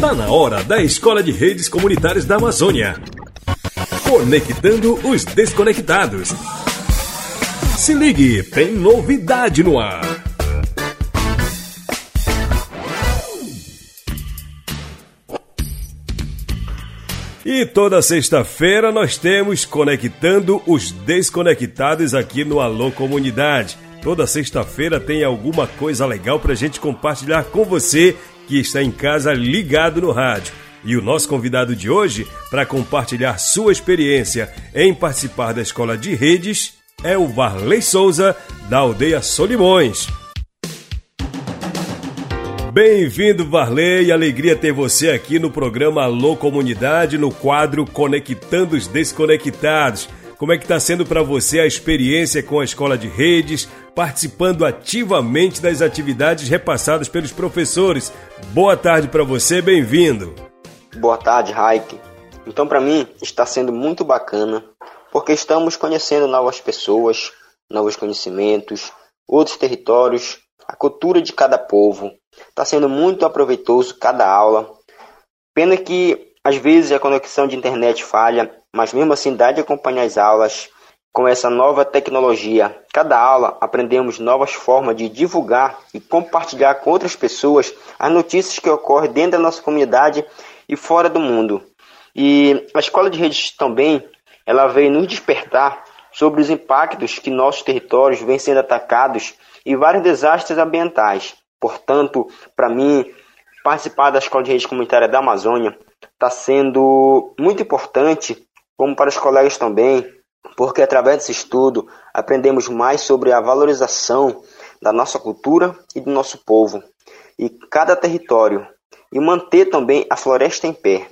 Tá na hora da Escola de Redes Comunitárias da Amazônia. Conectando os desconectados. Se ligue, tem novidade no ar. E toda sexta-feira nós temos Conectando os Desconectados aqui no Alô Comunidade. Toda sexta-feira tem alguma coisa legal para gente compartilhar com você que está em casa ligado no rádio. E o nosso convidado de hoje, para compartilhar sua experiência em participar da Escola de Redes, é o Varley Souza, da aldeia Solimões. Bem-vindo, Varley. Alegria ter você aqui no programa Alô Comunidade, no quadro Conectando os Desconectados. Como é que está sendo para você a experiência com a escola de redes, participando ativamente das atividades repassadas pelos professores? Boa tarde para você, bem-vindo. Boa tarde, Raik. Então, para mim, está sendo muito bacana, porque estamos conhecendo novas pessoas, novos conhecimentos, outros territórios, a cultura de cada povo. Está sendo muito aproveitoso cada aula. Pena que às vezes a conexão de internet falha mas mesmo assim dá de acompanhar as aulas com essa nova tecnologia. Cada aula aprendemos novas formas de divulgar e compartilhar com outras pessoas as notícias que ocorrem dentro da nossa comunidade e fora do mundo. E a escola de redes também, ela veio nos despertar sobre os impactos que nossos territórios vêm sendo atacados e vários desastres ambientais. Portanto, para mim, participar da Escola de Redes Comunitária da Amazônia está sendo muito importante como para os colegas também, porque através desse estudo aprendemos mais sobre a valorização da nossa cultura e do nosso povo e cada território e manter também a floresta em pé.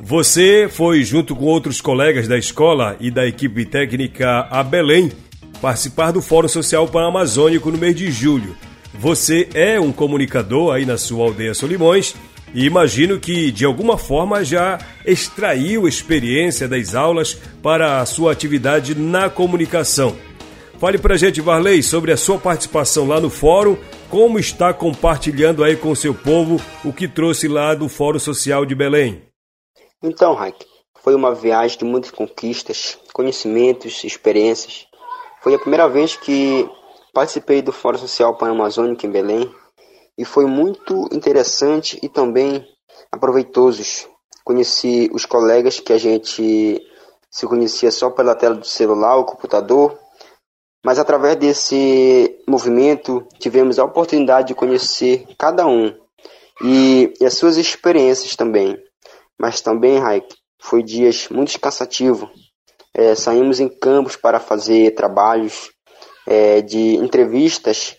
Você foi junto com outros colegas da escola e da equipe técnica a Belém participar do Fórum Social Pan-Amazônico no mês de julho. Você é um comunicador aí na sua aldeia Solimões e imagino que, de alguma forma, já extraiu experiência das aulas para a sua atividade na comunicação. Fale para a gente, Varley, sobre a sua participação lá no fórum, como está compartilhando aí com o seu povo o que trouxe lá do Fórum Social de Belém. Então, Raik, foi uma viagem de muitas conquistas, conhecimentos, experiências. Foi a primeira vez que participei do Fórum Social Pan-Amazônico em Belém, e foi muito interessante e também aproveitoso. Conheci os colegas que a gente se conhecia só pela tela do celular ou computador, mas através desse movimento tivemos a oportunidade de conhecer cada um e, e as suas experiências também. Mas também, Raik, foi dias muito cansativos. É, saímos em campos para fazer trabalhos é, de entrevistas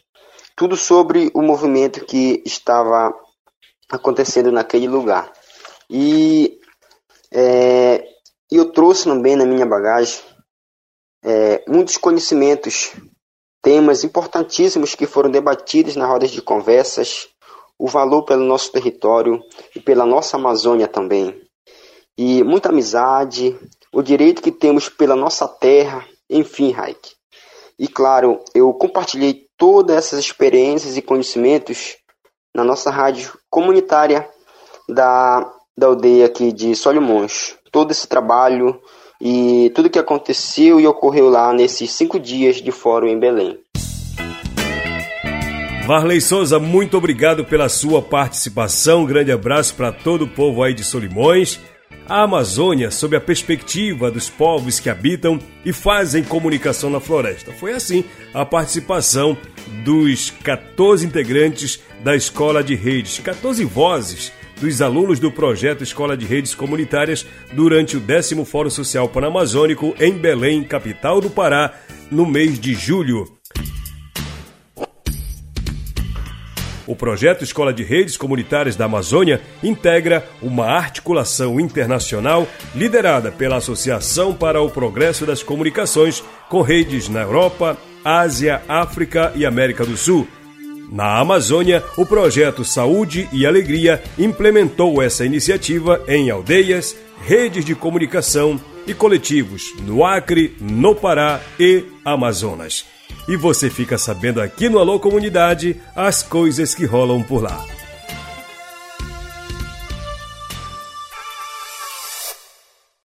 tudo sobre o movimento que estava acontecendo naquele lugar. E é, eu trouxe também na minha bagagem é, muitos conhecimentos, temas importantíssimos que foram debatidos nas rodas de conversas, o valor pelo nosso território e pela nossa Amazônia também. E muita amizade, o direito que temos pela nossa terra, enfim, Raik. E claro, eu compartilhei todas essas experiências e conhecimentos na nossa rádio comunitária da, da aldeia aqui de Solimões. Todo esse trabalho e tudo que aconteceu e ocorreu lá nesses cinco dias de fórum em Belém. Varley Souza, muito obrigado pela sua participação. Um grande abraço para todo o povo aí de Solimões a Amazônia sob a perspectiva dos povos que habitam e fazem comunicação na floresta. Foi assim a participação dos 14 integrantes da Escola de Redes, 14 vozes dos alunos do projeto Escola de Redes Comunitárias durante o 10 Fórum Social Panamazônico em Belém, capital do Pará, no mês de julho. O projeto Escola de Redes Comunitárias da Amazônia integra uma articulação internacional liderada pela Associação para o Progresso das Comunicações, com redes na Europa, Ásia, África e América do Sul. Na Amazônia, o projeto Saúde e Alegria implementou essa iniciativa em aldeias, redes de comunicação e coletivos no Acre, no Pará e Amazonas. E você fica sabendo aqui no Alô Comunidade as coisas que rolam por lá.